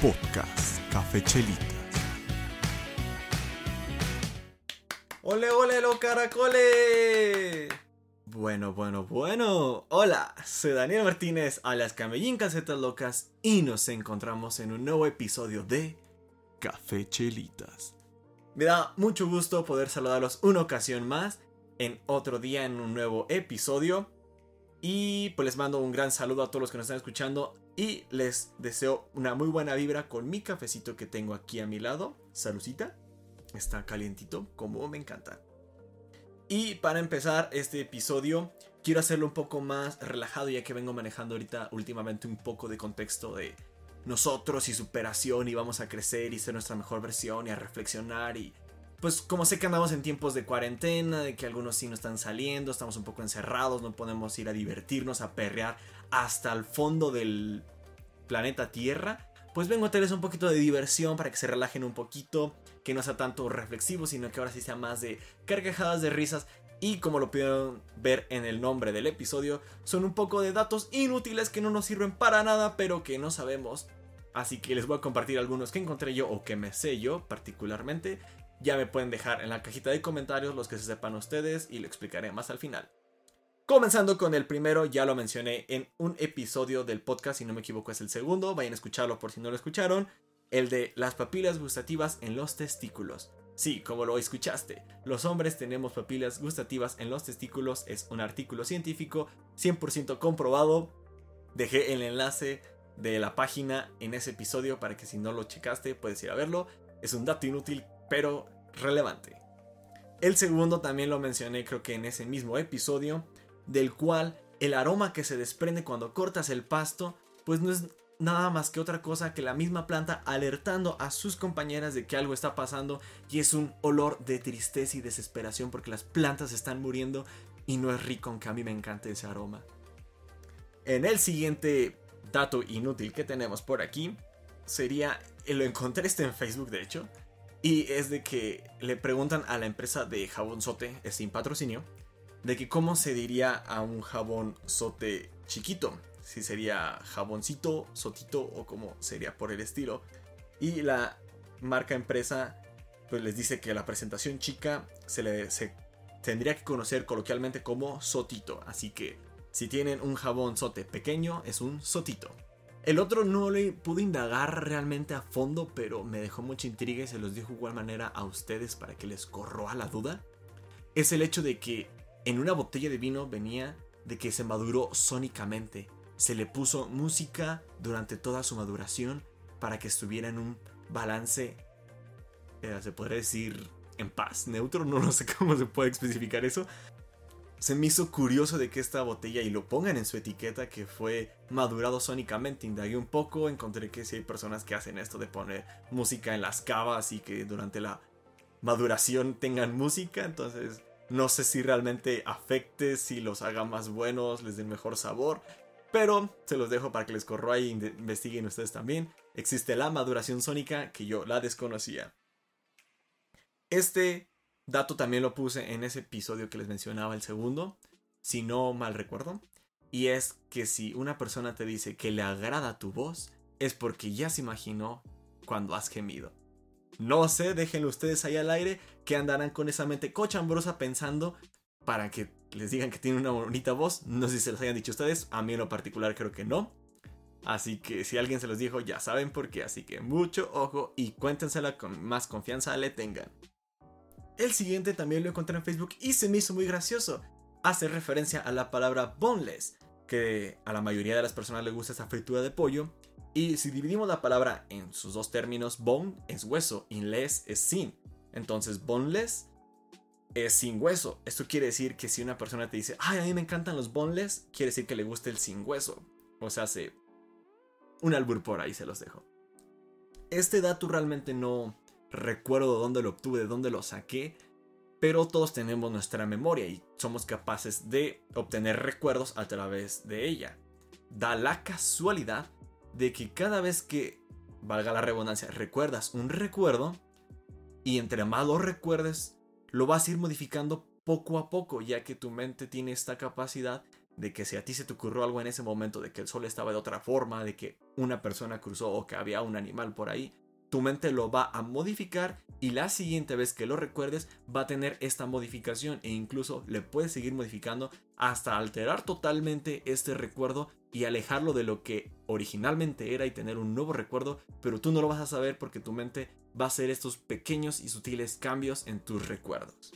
Podcast Café Chelitas. ¡Ole, ole, lo caracole! Bueno, bueno, bueno. Hola, soy Daniel Martínez, a las Camellín Calcetas Locas, y nos encontramos en un nuevo episodio de Café Chelitas. Me da mucho gusto poder saludarlos una ocasión más, en otro día, en un nuevo episodio. Y pues les mando un gran saludo a todos los que nos están escuchando y les deseo una muy buena vibra con mi cafecito que tengo aquí a mi lado. Salucita. Está calientito, como me encanta. Y para empezar este episodio, quiero hacerlo un poco más relajado ya que vengo manejando ahorita últimamente un poco de contexto de nosotros y superación y vamos a crecer y ser nuestra mejor versión y a reflexionar y pues como sé que andamos en tiempos de cuarentena, de que algunos sí no están saliendo, estamos un poco encerrados, no podemos ir a divertirnos, a perrear hasta el fondo del planeta Tierra, pues vengo a tenerles un poquito de diversión para que se relajen un poquito, que no sea tanto reflexivo, sino que ahora sí sea más de carcajadas de risas. Y como lo pudieron ver en el nombre del episodio, son un poco de datos inútiles que no nos sirven para nada, pero que no sabemos. Así que les voy a compartir algunos que encontré yo o que me sé yo particularmente. Ya me pueden dejar en la cajita de comentarios los que se sepan ustedes y lo explicaré más al final. Comenzando con el primero, ya lo mencioné en un episodio del podcast, si no me equivoco es el segundo, vayan a escucharlo por si no lo escucharon, el de las papilas gustativas en los testículos. Sí, como lo escuchaste, los hombres tenemos papilas gustativas en los testículos, es un artículo científico 100% comprobado. Dejé el enlace de la página en ese episodio para que si no lo checaste puedes ir a verlo. Es un dato inútil, pero relevante. El segundo también lo mencioné creo que en ese mismo episodio del cual el aroma que se desprende cuando cortas el pasto, pues no es nada más que otra cosa que la misma planta alertando a sus compañeras de que algo está pasando y es un olor de tristeza y desesperación porque las plantas están muriendo y no es rico aunque a mí me encanta ese aroma. En el siguiente dato inútil que tenemos por aquí sería, lo encontré este en Facebook de hecho, y es de que le preguntan a la empresa de jabonzote, sin patrocinio, de que cómo se diría a un jabón sote chiquito. Si sería jaboncito, sotito o cómo sería por el estilo. Y la marca empresa pues les dice que la presentación chica se le se tendría que conocer coloquialmente como sotito. Así que si tienen un jabón sote pequeño es un sotito. El otro no le pude indagar realmente a fondo, pero me dejó mucha intriga y se los dijo de igual manera a ustedes para que les corroa la duda. Es el hecho de que en una botella de vino venía de que se maduró sónicamente. Se le puso música durante toda su maduración para que estuviera en un balance, eh, se podría decir, en paz, neutro, no, no sé cómo se puede especificar eso. Se me hizo curioso de que esta botella, y lo pongan en su etiqueta, que fue madurado sónicamente. Indagué un poco, encontré que sí hay personas que hacen esto de poner música en las cavas y que durante la maduración tengan música. Entonces no sé si realmente afecte, si los haga más buenos, les den mejor sabor. Pero se los dejo para que les corro ahí e investiguen ustedes también. Existe la maduración sónica que yo la desconocía. Este dato también lo puse en ese episodio que les mencionaba el segundo, si no mal recuerdo. Y es que si una persona te dice que le agrada tu voz, es porque ya se imaginó cuando has gemido. No sé, déjenlo ustedes ahí al aire que andarán con esa mente cochambrosa pensando para que les digan que tiene una bonita voz. No sé si se los hayan dicho ustedes, a mí en lo particular creo que no. Así que si alguien se los dijo, ya saben por qué. Así que mucho ojo y cuéntensela con más confianza le tengan. El siguiente también lo encontré en Facebook y se me hizo muy gracioso. Hace referencia a la palabra boneless, que a la mayoría de las personas le gusta esa fritura de pollo. Y si dividimos la palabra en sus dos términos, bone es hueso y less es sin. Entonces, boneless es sin hueso. Esto quiere decir que si una persona te dice, ay, a mí me encantan los boneless, quiere decir que le gusta el sin hueso. O sea, hace un albur por ahí, se los dejo. Este dato realmente no recuerdo dónde lo obtuve, de dónde lo saqué, pero todos tenemos nuestra memoria y somos capaces de obtener recuerdos a través de ella. Da la casualidad de que cada vez que, valga la redundancia, recuerdas un recuerdo, y entre más lo recuerdes, lo vas a ir modificando poco a poco, ya que tu mente tiene esta capacidad de que si a ti se te ocurrió algo en ese momento, de que el sol estaba de otra forma, de que una persona cruzó o que había un animal por ahí, tu mente lo va a modificar y la siguiente vez que lo recuerdes va a tener esta modificación e incluso le puedes seguir modificando hasta alterar totalmente este recuerdo y alejarlo de lo que originalmente era y tener un nuevo recuerdo, pero tú no lo vas a saber porque tu mente va a hacer estos pequeños y sutiles cambios en tus recuerdos.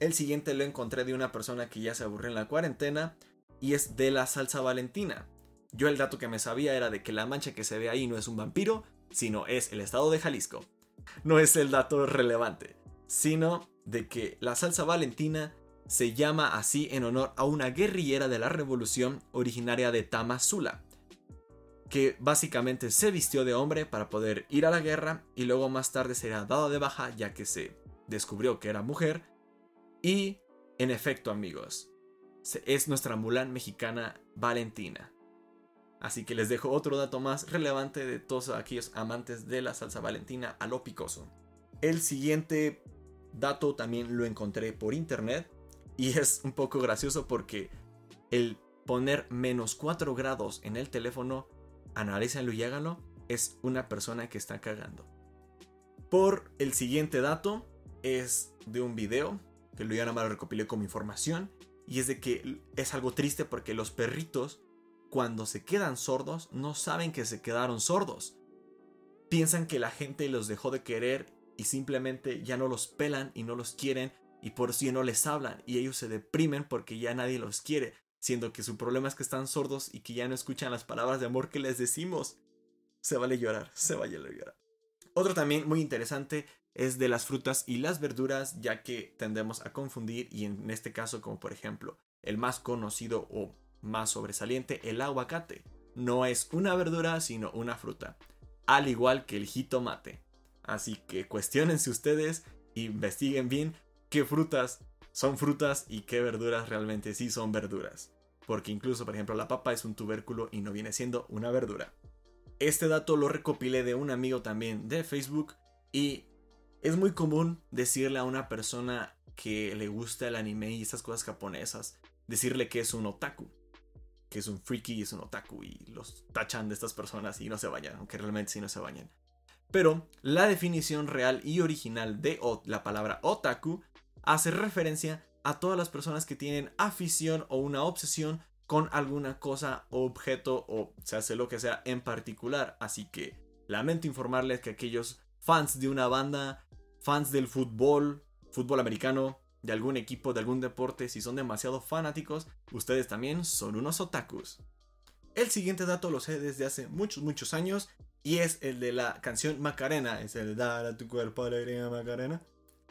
El siguiente lo encontré de una persona que ya se aburrió en la cuarentena y es de la salsa valentina. Yo el dato que me sabía era de que la mancha que se ve ahí no es un vampiro, sino es el estado de Jalisco. No es el dato relevante, sino de que la salsa valentina se llama así en honor a una guerrillera de la revolución originaria de Tamazula, que básicamente se vistió de hombre para poder ir a la guerra y luego más tarde sería dada de baja ya que se descubrió que era mujer y, en efecto, amigos, es nuestra Mulan mexicana Valentina. Así que les dejo otro dato más relevante de todos aquellos amantes de la salsa Valentina a lo picoso. El siguiente dato también lo encontré por internet y es un poco gracioso porque el poner menos 4 grados en el teléfono, analízalo y háganlo, es una persona que está cagando. Por el siguiente dato es de un video que lo nada más lo recopilé como información. Y es de que es algo triste porque los perritos, cuando se quedan sordos, no saben que se quedaron sordos. Piensan que la gente los dejó de querer y simplemente ya no los pelan y no los quieren y por eso ya no les hablan y ellos se deprimen porque ya nadie los quiere, siendo que su problema es que están sordos y que ya no escuchan las palabras de amor que les decimos. Se vale llorar, se vale llorar. Otro también muy interesante es de las frutas y las verduras, ya que tendemos a confundir y en este caso como por ejemplo el más conocido o más sobresaliente, el aguacate. No es una verdura, sino una fruta, al igual que el jitomate. Así que cuestionense ustedes, investiguen bien qué frutas son frutas y qué verduras realmente sí son verduras. Porque incluso, por ejemplo, la papa es un tubérculo y no viene siendo una verdura. Este dato lo recopilé de un amigo también de Facebook y es muy común decirle a una persona que le gusta el anime y estas cosas japonesas, decirle que es un otaku, que es un freaky y es un otaku y los tachan de estas personas y no se bañan, aunque realmente sí no se bañan. Pero la definición real y original de la palabra otaku hace referencia a todas las personas que tienen afición o una obsesión con alguna cosa o objeto o se hace lo que sea en particular. Así que lamento informarles que aquellos fans de una banda fans del fútbol, fútbol americano, de algún equipo, de algún deporte, si son demasiado fanáticos, ustedes también son unos otakus. El siguiente dato lo sé desde hace muchos, muchos años y es el de la canción Macarena, es el Dar a tu cuerpo alegría Macarena.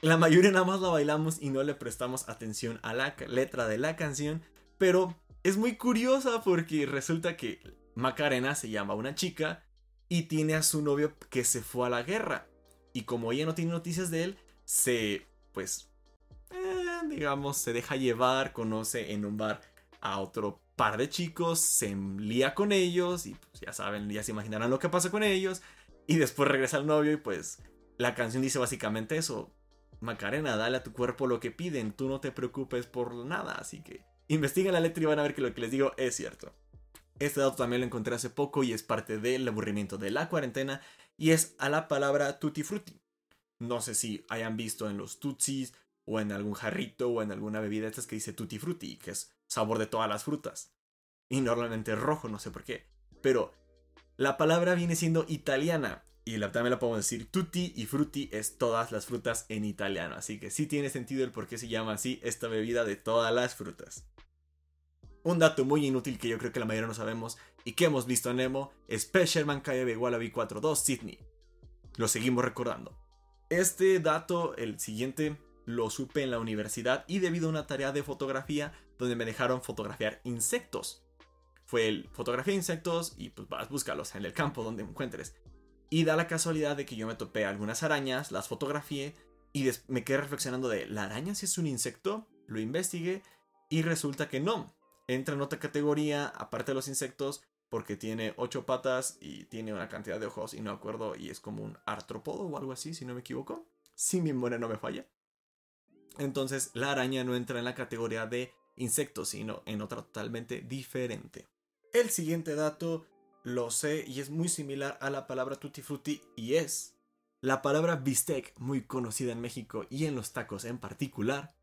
La mayoría nada más la bailamos y no le prestamos atención a la letra de la canción, pero es muy curiosa porque resulta que Macarena se llama una chica y tiene a su novio que se fue a la guerra. Y como ella no tiene noticias de él, se, pues, digamos, se deja llevar, conoce en un bar a otro par de chicos, se lía con ellos y pues ya saben, ya se imaginarán lo que pasa con ellos. Y después regresa el novio y pues la canción dice básicamente eso. Macarena, dale a tu cuerpo lo que piden, tú no te preocupes por nada, así que investiguen la letra y van a ver que lo que les digo es cierto. Este dato también lo encontré hace poco y es parte del aburrimiento de la cuarentena y es a la palabra tutti frutti. No sé si hayan visto en los tutsis o en algún jarrito o en alguna bebida estas que dice tutti frutti, que es sabor de todas las frutas. Y normalmente rojo, no sé por qué. Pero la palabra viene siendo italiana y también la podemos decir tutti y frutti es todas las frutas en italiano. Así que sí tiene sentido el por qué se llama así esta bebida de todas las frutas. Un dato muy inútil que yo creo que la mayoría no sabemos y que hemos visto en Nemo es Pesherman KB Wallaby 42 Sydney. Lo seguimos recordando. Este dato, el siguiente, lo supe en la universidad y debido a una tarea de fotografía donde me dejaron fotografiar insectos. Fue el fotografía insectos y pues vas, búscalos en el campo donde encuentres. Y da la casualidad de que yo me topé algunas arañas, las fotografié y me quedé reflexionando de, ¿la araña si es un insecto? Lo investigué y resulta que no entra en otra categoría, aparte de los insectos, porque tiene ocho patas y tiene una cantidad de ojos y no acuerdo, y es como un artrópodo o algo así, si no me equivoco. Si mi memoria no me falla. Entonces, la araña no entra en la categoría de insectos, sino en otra totalmente diferente. El siguiente dato lo sé y es muy similar a la palabra tutti frutti y es la palabra bistec, muy conocida en México y en los tacos en particular,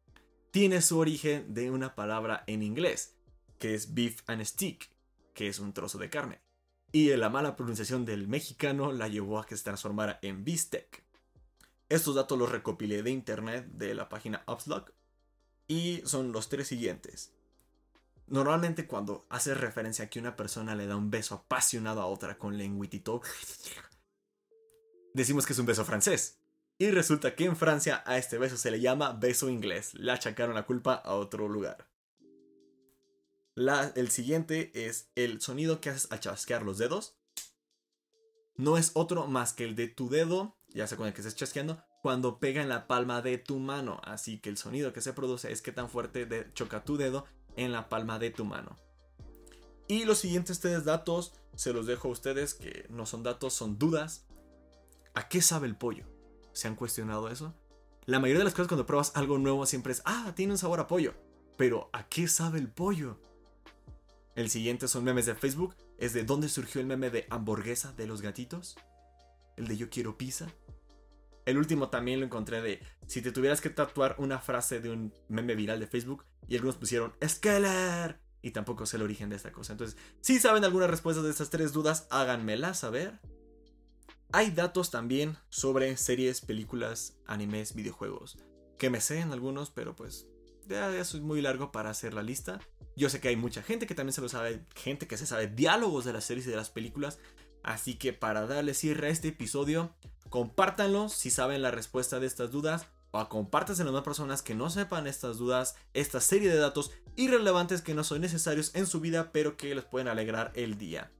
tiene su origen de una palabra en inglés, que es beef and stick, que es un trozo de carne. Y la mala pronunciación del mexicano la llevó a que se transformara en bistec. Estos datos los recopilé de internet de la página Upslug y son los tres siguientes. Normalmente cuando haces referencia a que una persona le da un beso apasionado a otra con lengüitito, decimos que es un beso francés. Y resulta que en Francia a este beso se le llama beso inglés. Le achacaron la culpa a otro lugar. el siguiente es el sonido que haces al chasquear los dedos. No es otro más que el de tu dedo, ya sea con el que estés chasqueando, cuando pega en la palma de tu mano. Así que el sonido que se produce es que tan fuerte choca tu dedo en la palma de tu mano. Y los siguientes tres datos se los dejo a ustedes, que no son datos, son dudas. ¿A qué sabe el pollo? ¿Se han cuestionado eso? La mayoría de las cosas cuando pruebas algo nuevo siempre es, ah, tiene un sabor a pollo. Pero ¿a qué sabe el pollo? El siguiente son memes de Facebook. Es de dónde surgió el meme de hamburguesa de los gatitos. El de yo quiero pizza. El último también lo encontré de si te tuvieras que tatuar una frase de un meme viral de Facebook y algunos pusieron Skeller y tampoco sé el origen de esta cosa. Entonces, si saben alguna respuesta de estas tres dudas, háganmela saber. Hay datos también sobre series, películas, animes, videojuegos. Que me sé en algunos, pero pues ya es muy largo para hacer la lista. Yo sé que hay mucha gente que también se lo sabe, gente que se sabe diálogos de las series y de las películas. Así que para darle cierre a este episodio, compártanlo si saben la respuesta de estas dudas o compártanse a las personas que no sepan estas dudas, esta serie de datos irrelevantes que no son necesarios en su vida pero que les pueden alegrar el día.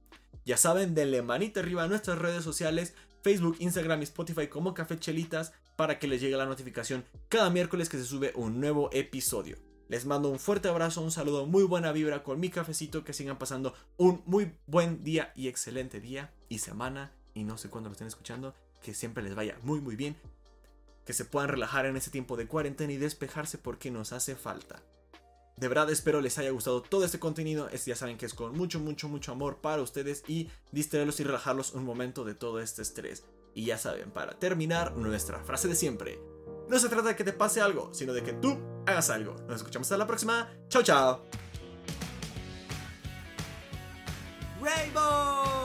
Ya saben, denle manita arriba a nuestras redes sociales, Facebook, Instagram y Spotify como Café Chelitas para que les llegue la notificación cada miércoles que se sube un nuevo episodio. Les mando un fuerte abrazo, un saludo, muy buena vibra con mi cafecito, que sigan pasando un muy buen día y excelente día y semana y no sé cuándo lo estén escuchando, que siempre les vaya muy muy bien, que se puedan relajar en este tiempo de cuarentena y despejarse porque nos hace falta. De verdad espero les haya gustado todo este contenido. Este ya saben que es con mucho, mucho, mucho amor para ustedes y distraerlos y relajarlos un momento de todo este estrés. Y ya saben, para terminar, nuestra frase de siempre. No se trata de que te pase algo, sino de que tú hagas algo. Nos escuchamos hasta la próxima. Chao, chao. Rainbow!